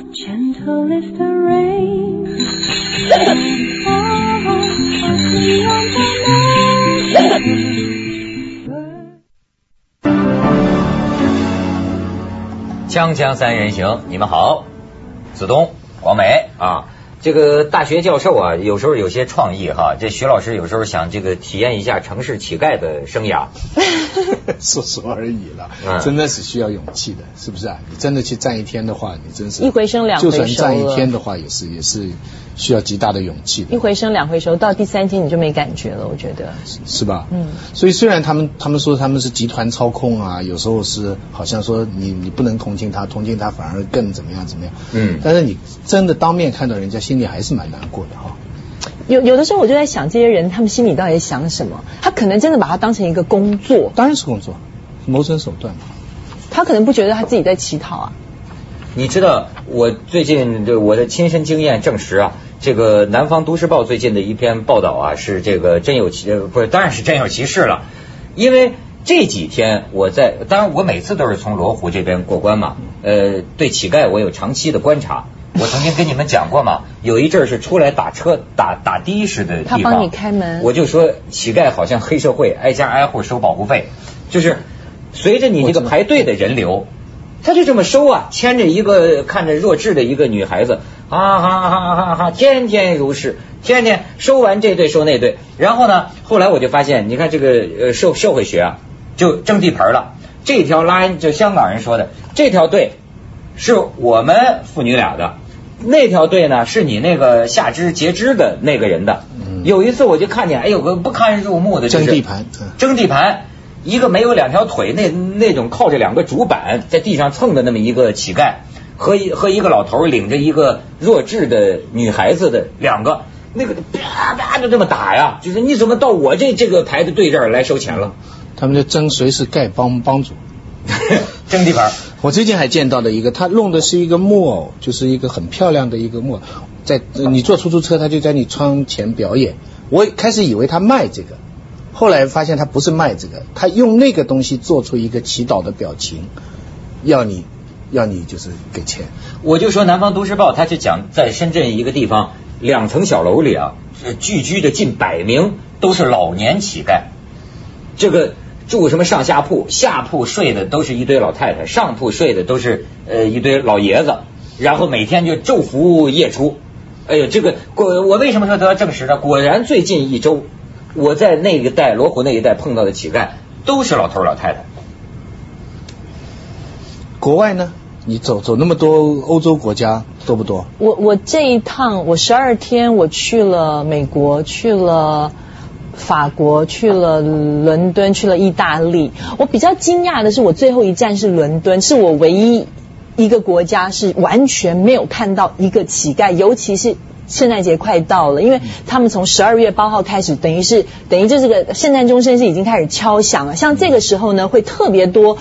Gentle is the rain. and fall softly on the mountain. 锵锵三人行，你们好，子东、广美啊，这个大学教授啊，有时候有些创意哈。这徐老师有时候想这个体验一下城市乞丐的生涯，说说而已了，嗯真的是需要勇气的，是不是啊？你真的去站一天的话，你真是一回生两回熟就算站一天的话，也是也是需要极大的勇气的一。回生两回熟，到第三天你就没感觉了，我觉得。是吧？嗯所以虽然他们他们说他们是集团操控啊，有时候是好像说你你不能同情他，同情他反而更怎么样怎么样。嗯但是你真的当面看到人家，心里还是蛮难过的哈。有有的时候我就在想，这些人他们心里到底在想什么？他可能真的把它当成一个工作，当然是工作，谋生手段嘛。他可能不觉得他自己在乞讨啊。你知道，我最近这我的亲身经验证实啊，这个《南方都市报》最近的一篇报道啊，是这个真有其呃不是，当然是真有其事了，因为这几天我在，当然我每次都是从罗湖这边过关嘛，呃，对乞丐我有长期的观察。我曾经跟你们讲过嘛，有一阵儿是出来打车打打的士的地方，他帮你开门我就说乞丐好像黑社会，挨家挨户收保护费，就是随着你这个排队的人流，他就这么收啊，牵着一个看着弱智的一个女孩子，哈哈哈哈哈，天天如是，天天收完这队收那队，然后呢，后来我就发现，你看这个呃社社会学啊，就争地盘了。这条拉就香港人说的，这条队是我们父女俩的，那条队呢是你那个下肢截肢的那个人的。嗯有一次我就看见，哎有个不堪入目的，就是争地盘嗯争地盘，一个没有两条腿，那那种靠着两个竹板在地上蹭的那么一个乞丐，和一和一个老头领着一个弱智的女孩子的两个，那个啪啪就这么打呀，就是你怎么到我这这个排的队这儿来收钱了？他们就争谁是丐帮帮主。争地盘，我最近还见到的一个，他弄的是一个木偶，就是一个很漂亮的一个木偶，在你坐出租车，他就在你窗前表演。我开始以为他卖这个，后来发现他不是卖这个，他用那个东西做出一个祈祷的表情，要你要你就是给钱。我就说《南方都市报》，他就讲在深圳一个地方两层小楼里啊，是聚居着近百名都是老年乞丐，这个住什么上下铺，下铺睡的都是一堆老太太，上铺睡的都是呃一堆老爷子，然后每天就昼伏夜出。哎呦，这个果我为什么说得到证实呢？果然最近一周，我在那一带罗湖那一带碰到的乞丐都是老头老太太。国外呢，你走走那么多欧洲国家多不多？我我这一趟我十二天我去了美国，去了法国，去了伦敦，去了意大利。我比较惊讶的是，我最后一站是伦敦，是我唯一一个国家是完全没有看到一个乞丐，尤其是。圣诞节快到了，因为他们从十二月八号开始，等于是等于就这个圣诞钟声是已经开始敲响了。像这个时候呢，会特别多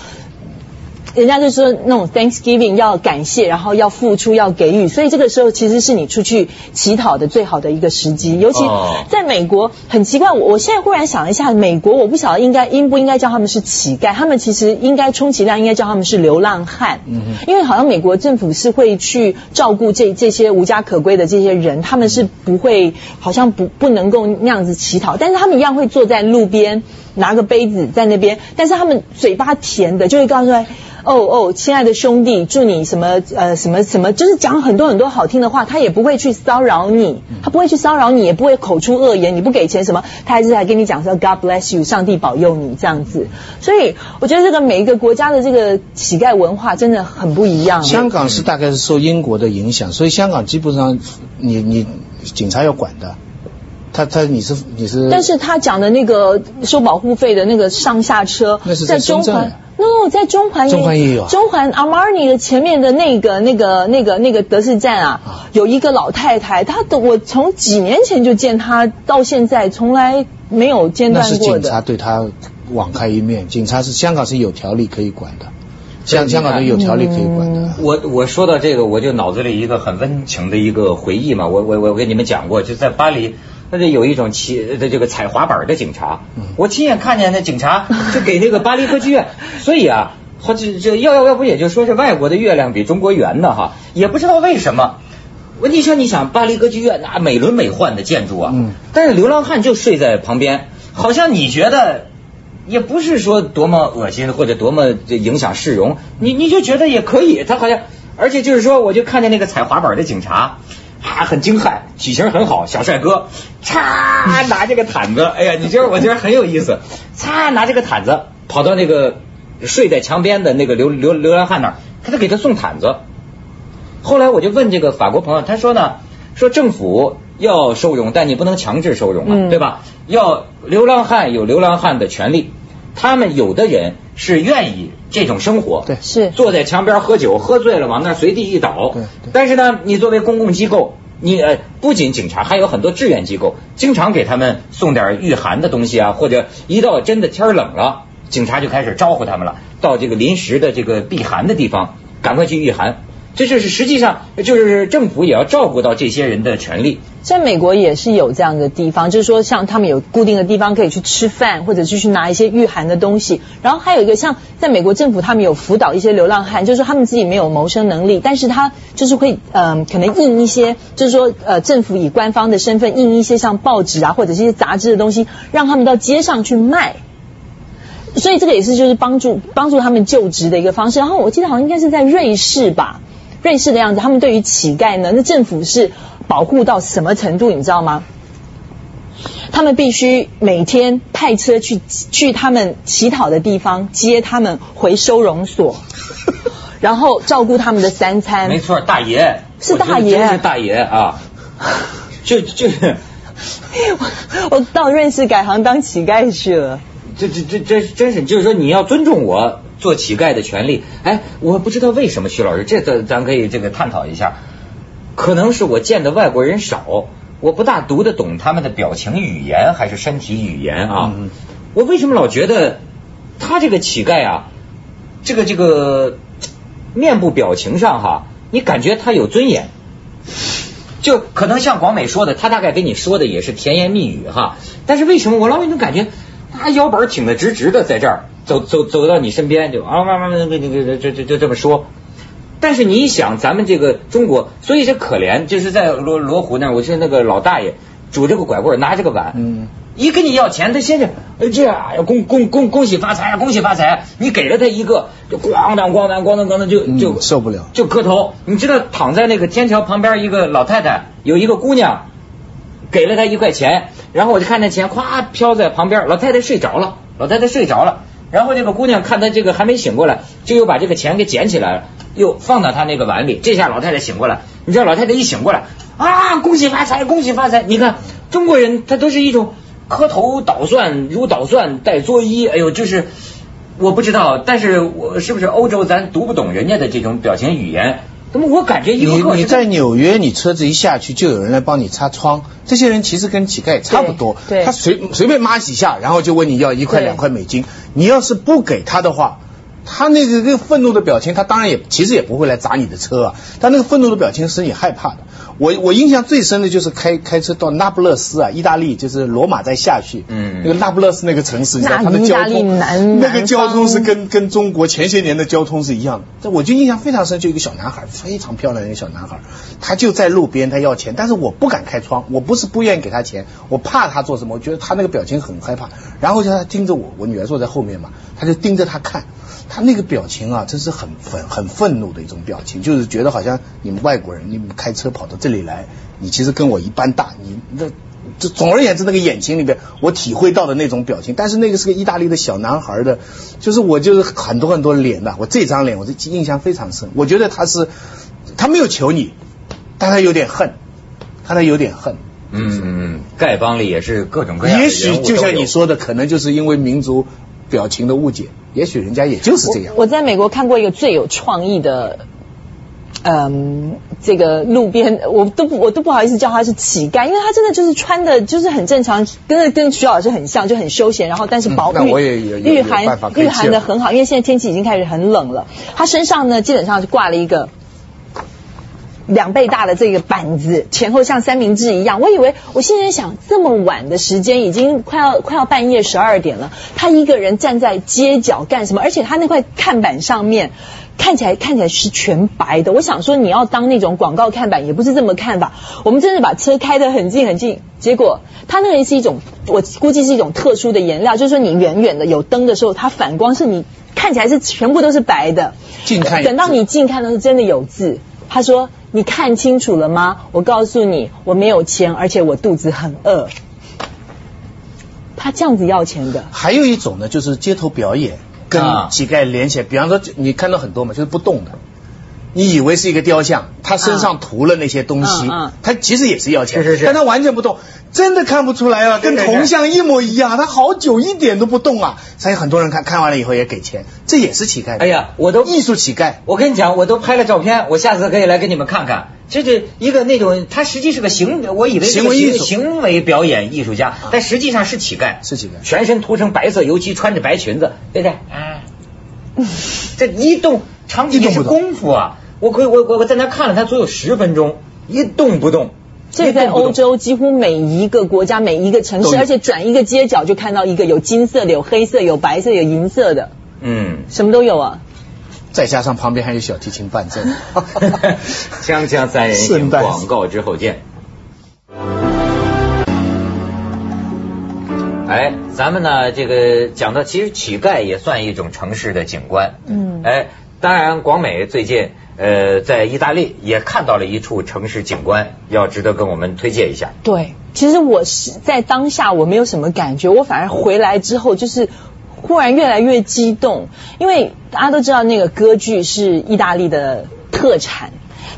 人家就说那种 Thanksgiving 要感谢，然后要付出，要给予，所以这个时候其实是你出去乞讨的最好的一个时机。尤其哦在美国，很奇怪，我我现在忽然想一下，美国我不晓得应该应不应该叫他们是乞丐，他们其实应该充其量应该叫他们是流浪汉，因为好像美国政府是会去照顾这这些无家可归的这些人，他们是不会好像不不能够那样子乞讨，但是他们一样会坐在路边拿个杯子在那边，但是他们嘴巴甜的就会告诉他。哦哦，亲爱的兄弟，祝你什么呃什么什么，就是讲很多很多好听的话，他也不会去骚扰你，他不会去骚扰你，也不会口出恶言，你不给钱什么，他还是来跟你讲说 God bless you，上帝保佑你这样子。所以我觉得这个每一个国家的这个乞丐文化真的很不一样。香港是大概是受英国的影响，所以香港基本上你你警察要管的，他他你是你是，但是他讲的那个收保护费的那个上下车，那是在中环 no，在中环中环也有啊中环 Armani 的前面的那个、那个、那个、那个德士站啊，有一个老太太，她的我从几年前就见她，到现在从来没有间那是断过警察。对她网开一面，警察是香港是有条例可以管的，香香港的有条例可以管的。我我说到这个，我就脑子里一个很温情的一个回忆嘛，我我我跟你们讲过，就在巴黎，那就有一种骑的这个踩滑板的警察，我亲眼看见那警察 就给那个巴黎歌剧院，所以啊，好这这要要要不也就说是外国的月亮比中国圆呢哈，也不知道为什么。我你想你想巴黎歌剧院那美轮美奂的建筑啊，嗯但是流浪汉就睡在旁边，好像你觉得也不是说多么恶心或者多么这影响市容，你你就觉得也可以，他好像而且就是说，我就看见那个踩滑板的警察。啊，很精悍，体型很好，小帅哥，嚓拿这个毯子，哎呀，你觉得我觉得很有意思，嚓拿这个毯子跑到那个睡在墙边的那个流流流浪汉那儿，他就给他送毯子。后来我就问这个法国朋友，他说呢，说政府要收容，但你不能强制收容啊，嗯对吧？要流浪汉有流浪汉的权利，他们有的人是愿意这种生活，对是坐在墙边喝酒，喝醉了往那儿随地一倒。对对但是呢，你作为公共机构，你呃不仅警察，还有很多志愿机构，经常给他们送点御寒的东西啊，或者一到真的天冷了，警察就开始招呼他们了，到这个临时的这个避寒的地方，赶快去御寒。这就是实际上就是政府也要照顾到这些人的权利。在美国也是有这样的地方，就是说像他们有固定的地方可以去吃饭，或者是去拿一些御寒的东西。然后还有一个像在美国政府，他们有辅导一些流浪汉，就是说他们自己没有谋生能力，但是他就是会嗯、可能印一些，就是说呃政府以官方的身份印一些像报纸啊或者是一些杂志的东西，让他们到街上去卖。所以这个也是就是帮助帮助他们就职的一个方式。然后我记得好像应该是在瑞士吧，瑞士的样子，他们对于乞丐呢，那政府是保护到什么程度，你知道吗？他们必须每天派车去去他们乞讨的地方接他们回收容所，然后照顾他们的三餐。没错，大爷是大爷大爷啊！就就 是我到瑞士改行当乞丐去了。这这这这真是，就是说你要尊重我做乞丐的权利。哎，我不知道为什么徐老师，这咱咱可以这个探讨一下。可能是我见的外国人少，我不大读得懂他们的表情语言还是身体语言啊。嗯我为什么老觉得他这个乞丐啊，这个这个面部表情上哈，你感觉他有尊严。就可能像广美说的，他大概跟你说的也是甜言蜜语哈，但是为什么我老有一种感觉，他腰板挺得直直的，在这儿走走走到你身边就啊慢慢慢这这这这就这么说。但是你一想，咱们这个中国，所以这可怜，就是在罗罗湖那儿，我是那个老大爷拄着个拐棍，拿着个碗，嗯一跟你要钱，他先是呃这样，哎恭恭恭恭喜发财啊，恭喜发财啊！你给了他一个，就咣当咣当咣当咣当就就、嗯受不了就磕头。你知道躺在那个天桥旁边一个老太太，有一个姑娘给了她一块钱，然后我就看那钱咵飘在旁边，老太太睡着了，老太太睡着了。然后那个姑娘看她这个还没醒过来，就又把这个钱给捡起来了，又放到她那个碗里。这下老太太醒过来，你知道老太太一醒过来啊，恭喜发财，恭喜发财！你看中国人他都是一种磕头捣蒜，如捣蒜带作揖，哎呦，就是我不知道，但是我是不是欧洲咱读不懂人家的这种表情语言？那么我感觉一你你在纽约，你车子一下去就有人来帮你擦窗，这些人其实跟乞丐差不多，对对他随随便抹几下，然后就问你要一块两块美金，你要是不给他的话。他那个那个愤怒的表情，他当然也其实也不会来砸你的车啊，但那个愤怒的表情使你害怕的。我我印象最深的就是开开车到那不勒斯啊，意大利就是罗马再下去，嗯那个那不勒斯那个城市，你知道那它的交通，那个交通是跟跟中国前些年的交通是一样的。这我就印象非常深，就一个小男孩，非常漂亮的一个小男孩，他就在路边，他要钱，但是我不敢开窗，我不是不愿意给他钱，我怕他做什么，我觉得他那个表情很害怕，然后就他盯着我，我女儿坐在后面嘛，他就盯着他看。他那个表情啊，真是很愤很愤怒的一种表情，就是觉得好像你们外国人，你们开车跑到这里来，你其实跟我一般大，你那就总而言之，那个眼睛里边我体会到的那种表情，但是那个是个意大利的小男孩的，就是我就是很多很多脸呐、我这张脸我这印象非常深，我觉得他是他没有求你，但他有点恨，看他有点恨。嗯嗯，丐帮里也是各种各样的也许就像你说的，可能就是因为民族表情的误解，也许人家也就是这样。我在美国看过一个最有创意的。嗯，这个路边我都不我都不好意思叫他是乞丐，因为他真的就是穿的就是很正常，跟跟徐老师很像，就很休闲，然后但是保御嗯那我也有御寒御寒的很好，因为现在天气已经开始很冷了。他身上呢基本上是挂了一个两倍大的这个板子，前后像三明治一样。我以为我现在想，这么晚的时间，已经快要快要半夜十二点了，他一个人站在街角干什么？而且他那块看板上面。看起来看起来是全白的，我想说你要当那种广告看板也不是这么看吧。我们真的把车开得很近很近，结果它那个是一种，我估计是一种特殊的颜料，就是说你远远的有灯的时候，它反光是你看起来是全部都是白的。近看等到你近看的时候真的有字。他说：“你看清楚了吗？我告诉你，我没有钱，而且我肚子很饿。”他这样子要钱的。还有一种呢，就是街头表演跟啊乞丐连起来，比方说你看到很多嘛，就是不动的。你以为是一个雕像，他身上涂了那些东西嗯嗯，他其实也是要钱，是是是。但他完全不动，真的看不出来啊，跟铜像一模一样，他好久一点都不动啊，所以很多人看看完了以后也给钱，这也是乞丐。哎呀，我都艺术乞丐，我跟你讲，我都拍了照片，我下次可以来给你们看看。这是一个那种，他实际是个行，我以为是个行为艺术。行为表演艺术家，但实际上是乞丐，是乞丐。全身涂成白色油漆，穿着白裙子，对不对？啊，这一动长期动不动。功夫啊！我可以，我我我在那看了他足有十分钟，一动不动。这在欧洲几乎每一个国家、每一个城市，而且转一个街角就看到一个有金色的、有黑色、有白色、有银色的，嗯，什么都有啊。再加上旁边还有小提琴伴奏。锵锵三人行，广告之后见。哎，咱们呢，这个讲到，其实乞丐也算一种城市的景观。嗯哎，当然，广美最近呃在意大利也看到了一处城市景观，要值得跟我们推荐一下。对，其实我是在当下我没有什么感觉，我反而回来之后就是忽然越来越激动，因为大家都知道那个歌剧是意大利的特产。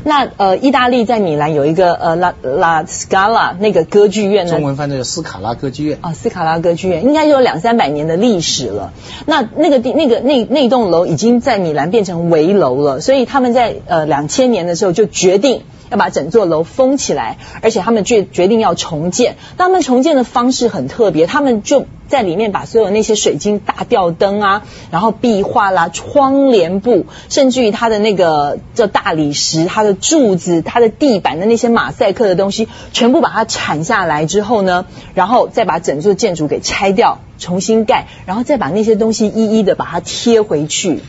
那呃，意大利在米兰有一个呃拉拉斯卡拉那个歌剧院呢，中文翻译叫斯卡拉歌剧院。啊，斯卡拉歌剧院应该有两三百年的历史了。那那个地那个那那栋楼已经在米兰变成围楼了，所以他们在呃两千年的时候就决定要把整座楼封起来，而且他们决决定要重建。他们重建的方式很特别，他们就在里面把所有那些水晶大吊灯啊，然后壁画啦、窗帘布，甚至于它的那个叫大理石、它的柱子、它的地板的那些马赛克的东西，全部把它铲下来之后呢，然后再把整座建筑给拆掉，重新盖，然后再把那些东西一一的把它贴回去。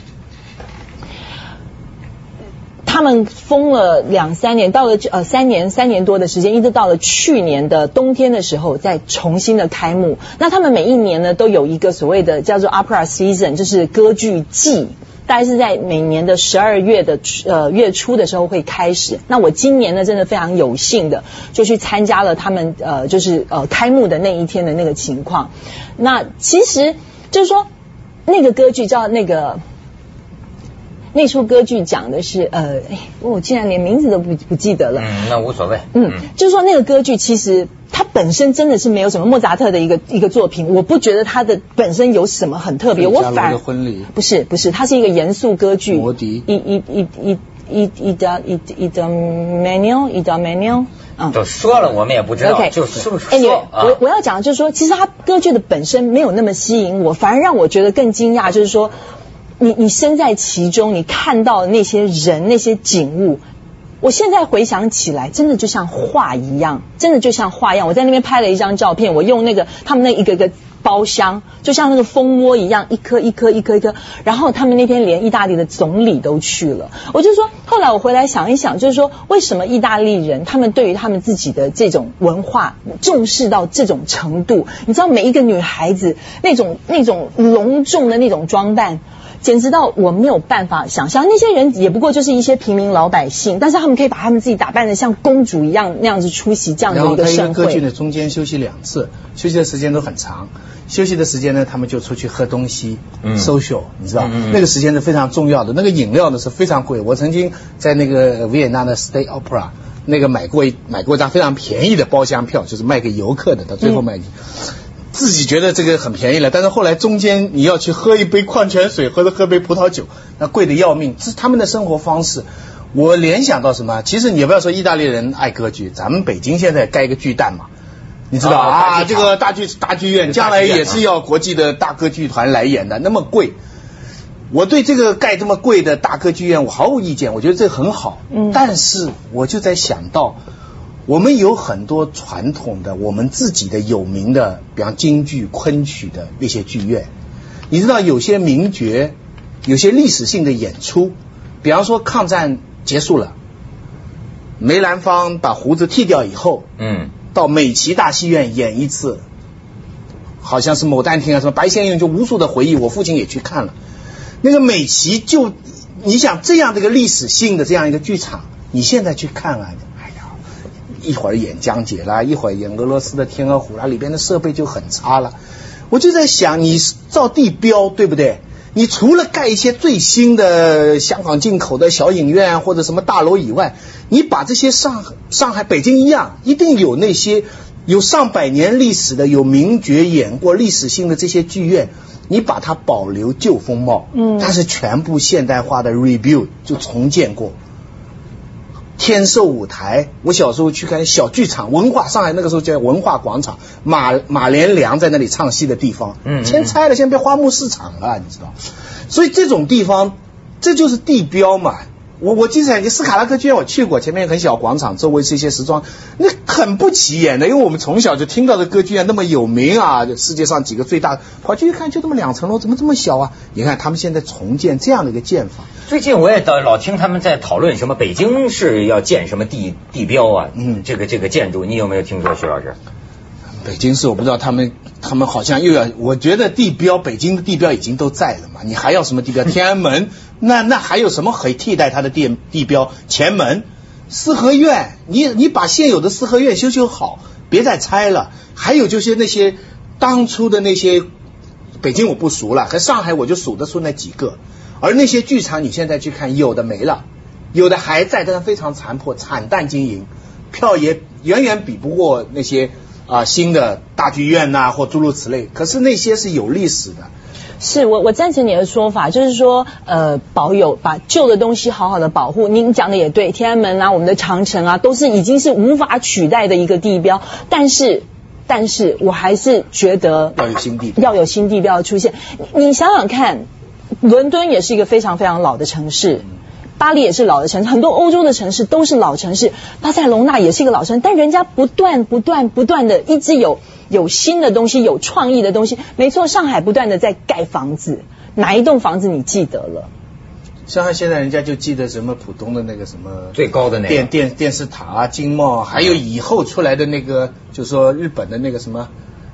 他们封了两三年，到了呃三年三年多的时间，一直到了去年的冬天的时候，再重新的开幕。那他们每一年呢都有一个所谓的叫做 Opera Season，就是歌剧季。大概是在每年的十二月的呃月初的时候会开始。那我今年呢，真的非常有幸的就去参加了他们呃就是呃开幕的那一天的那个情况。那其实就是说那个歌剧叫那个那出歌剧讲的是呃，哎，我竟然连名字都不不记得了。嗯，那无所谓。嗯，就是说那个歌剧其实它本身真的是没有什么莫扎特的一个一个作品，我不觉得它的本身有什么很特别，我反而的婚礼不是不是，它是一个严肃歌剧。魔笛一一一一一一的一一的 manual 一的 manual 嗯。都说了，我们也不知道 OK，就说哎，你说啊我我要讲的就是说，其实它歌剧的本身没有那么吸引我，反而让我觉得更惊讶，就是说，你你身在其中，你看到那些人那些景物。我现在回想起来，真的就像画一样，真的就像画一样。我在那边拍了一张照片，我用那个他们那一个个包厢，就像那个蜂窝一样，一颗一颗一颗一颗。然后他们那天连意大利的总理都去了。我就说，后来我回来想一想，就是说，为什么意大利人他们对于他们自己的这种文化重视到这种程度？你知道，每一个女孩子那种那种隆重的那种装扮。简直到我没有办法想象，那些人也不过就是一些平民老百姓，但是他们可以把他们自己打扮的像公主一样那样子出席这样的一个盛会。歌剧呢，中间休息两次，休息的时间都很长。休息的时间呢，他们就出去喝东西、嗯 social，你知道，嗯那个时间是非常重要的。那个饮料呢是非常贵，我曾经在那个维也纳的 State Opera 那个买过一买过一张非常便宜的包厢票，就是卖给游客的，到最后卖给。自己觉得这个很便宜了，但是后来中间你要去喝一杯矿泉水或者喝杯葡萄酒，那贵的要命。这是他们的生活方式。我联想到什么？其实你不要说意大利人爱歌剧，咱们北京现在盖一个巨蛋嘛，你知道啊啊？这个大剧大剧院将来也是要国际的大歌剧团来演的，那么贵。我对这个盖这么贵的大歌剧院我毫无意见，我觉得这很好。嗯但是我就在想到，我们有很多传统的我们自己的有名的，比方京剧、昆曲的那些剧院，你知道有些名角，有些历史性的演出，比方说抗战结束了，梅兰芳把胡子剃掉以后，嗯到美琪大戏院演一次，好像是《牡丹亭》啊，什么白先勇就无数的回忆，我父亲也去看了。那个美琪就，你想这样的一个历史性的这样一个剧场，你现在去看啊，一会儿演江姐啦，一会儿演俄罗斯的天鹅湖啦，里边的设备就很差了。我就在想，你造地标对不对？你除了盖一些最新的香港进口的小影院或者什么大楼以外，你把这些上上海、北京一样，一定有那些有上百年历史的、有名角演过历史性的这些剧院，你把它保留旧风貌，嗯但是全部现代化的 rebuild 就重建过。天寿舞台，我小时候去看小剧场，文化上海那个时候叫文化广场，马马连良在那里唱戏的地方，嗯嗯先拆了，现在变花木市场了，你知道？所以这种地方，这就是地标嘛。我我记得斯卡拉克剧院我去过，前面很小广场，周围是一些时装，那很不起眼的，因为我们从小就听到的歌剧院那么有名啊，世界上几个最大，跑去一看就这么两层楼，怎么这么小啊？你看他们现在重建这样的一个建法，最近我也到老听他们在讨论什么北京是要建什么地地标啊，嗯这个这个建筑你有没有听说，徐老师？北京市我不知道他们他们好像又要，我觉得地标北京的地标已经都在了嘛，你还要什么地标？天安门，那那还有什么可以替代它的地地标？前门、四合院，你你把现有的四合院修修好，别再拆了。还有就是那些当初的那些，北京我不熟了，和上海我就数得出那几个，而那些剧场你现在去看，有的没了，有的还在，但是非常残破，惨淡经营，票也远远比不过那些啊、新的大剧院呐、或诸如此类。可是那些是有历史的，是我我赞成你的说法，就是说，呃，保有把旧的东西好好的保护。您讲的也对，天安门啊，我们的长城啊，都是已经是无法取代的一个地标。但是，但是我还是觉得要有新地标要有新地标的出现。你你想想看，伦敦也是一个非常非常老的城市。巴黎也是老的城市，很多欧洲的城市都是老城市，巴塞隆纳也是一个老城市，但人家不断不断不断的一直有有新的东西，有创意的东西。没错，上海不断的在盖房子，哪一栋房子你记得了？上海现在人家就记得什么浦东的那个什么最高的那个电电电视塔啊、金茂啊，还有以后出来的那个，就说日本的那个什么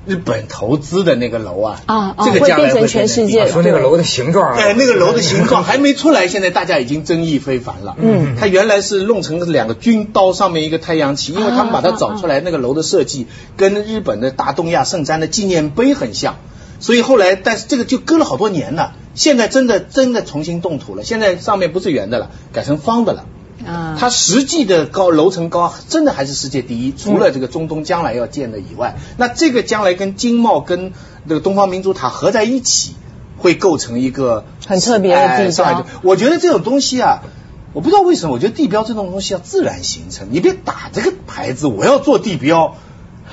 日本投资的那个楼啊，啊啊这个将来会变成全世界说那个楼的形状啊，哎，那个楼的形状还没出来，现在大家已经争议非凡了。嗯它原来是弄成两个军刀，上面一个太阳旗，因为他们把它找出来，那个楼的设计跟日本的大东亚圣山的纪念碑很像，所以后来，但是这个就搁了好多年了。现在真的真的重新动土了，现在上面不是圆的了，改成方的了。啊，它实际的高楼层高真的还是世界第一，除了这个中东将来要建的以外，那这个将来跟经贸跟这个东方明珠塔合在一起，会构成一个很特别的地标。哎上海我觉得这种东西啊。我不知道为什么，我觉得地标这种东西要自然形成，你别打这个牌子，我要做地标，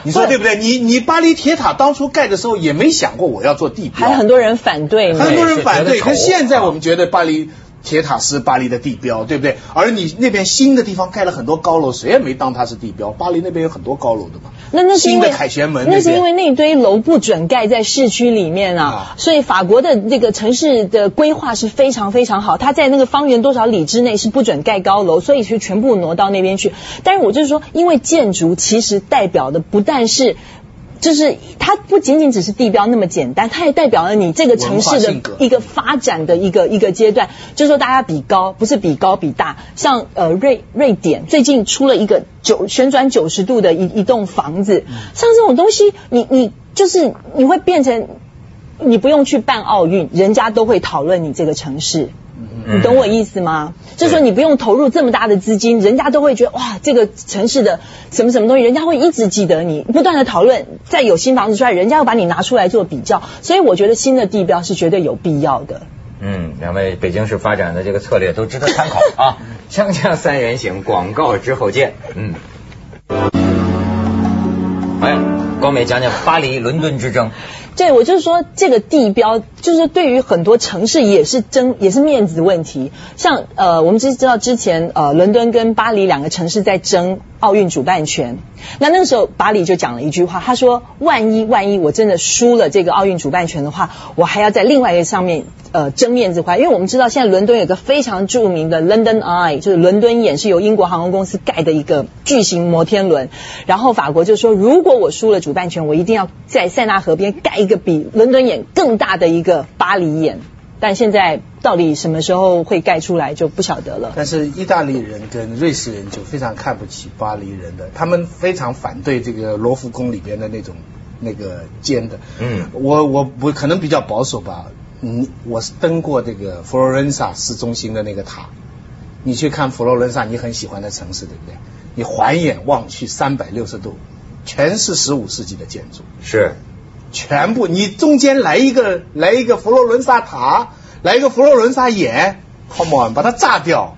你说对不对？你你巴黎铁塔当初盖的时候也没想过我要做地标，还很多人反对。很多人反对，可是现在我们觉得巴黎铁塔是巴黎的地标，对不对？而你那边新的地方盖了很多高楼，谁也没当它是地标。巴黎那边有很多高楼的嘛，那那是因为新的凯旋门那是因为那堆楼不准盖在市区里面啊啊，所以法国的这个城市的规划是非常非常好，它在那个方圆多少里之内是不准盖高楼，所以是全部挪到那边去。但是我就是说，因为建筑其实代表的不但是。就是它不仅仅只是地标那么简单，它也代表了你这个城市的一个发展的一个一个阶段。就是说大家比高，不是比高比大。像呃瑞瑞典最近出了一个九旋转九十度的一一栋房子，像这种东西，你你就是你会变成。你不用去办奥运，人家都会讨论你这个城市，你懂我意思吗？就是说你不用投入这么大的资金，人家都会觉得哇，这个城市的什么什么东西，人家会一直记得你，不断的讨论。再有新房子出来，人家要把你拿出来做比较，所以我觉得新的地标是绝对有必要的。嗯，两位北京市发展的这个策略都值得参考啊！锵锵三人行，广告之后见。嗯，哎，广光美讲讲巴黎伦敦之争。对，我就是说这个地标，就是对于很多城市也是争，也是面子问题。像呃，我们知知道之前呃，伦敦跟巴黎两个城市在争奥运主办权。那那个时候巴黎就讲了一句话，他说：“万一万一我真的输了这个奥运主办权的话，我还要在另外一个上面呃争面子块。因为我们知道现在伦敦有个非常著名的 London Eye，就是伦敦眼，是由英国航空公司盖的一个巨型摩天轮。然后法国就说，如果我输了主办权，我一定要在塞纳河边盖一个比伦敦眼更大的一个巴黎眼。但现在到底什么时候会盖出来就不晓得了。但是意大利人跟瑞士人就非常看不起巴黎人的，他们非常反对这个罗浮宫里边的那种那个尖的。嗯我我我可能比较保守吧，嗯，我是登过这个佛罗伦萨市中心的那个塔，你去看佛罗伦萨，你很喜欢的城市，对不对？你环眼望去三百六十度，全是十五世纪的建筑。是，全部，你中间来一个来一个佛罗伦萨塔，来一个佛罗伦萨眼，come on，把它炸掉，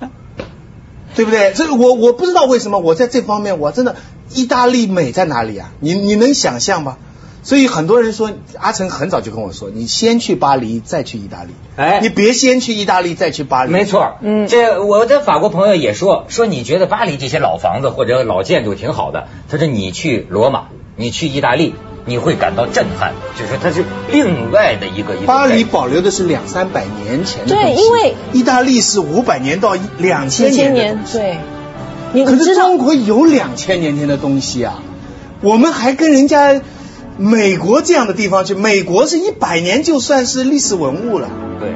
对不对？这我我不知道为什么我在这方面我真的意大利美在哪里啊？你你能想象吗？所以很多人说，阿成很早就跟我说，你先去巴黎，再去意大利。哎你别先去意大利，再去巴黎。没错，嗯这我的法国朋友也说说，你觉得巴黎这些老房子或者老建筑挺好的，他说你去罗马，你去意大利，你会感到震撼，就是它是另外的一个一个巴黎保留的是两三百年前的东西对因为意大利是五百年到两千年。年对，你可是中国有两千年前的东西啊，我们还跟人家美国这样的地方去，美国是一百年就算是历史文物了。对。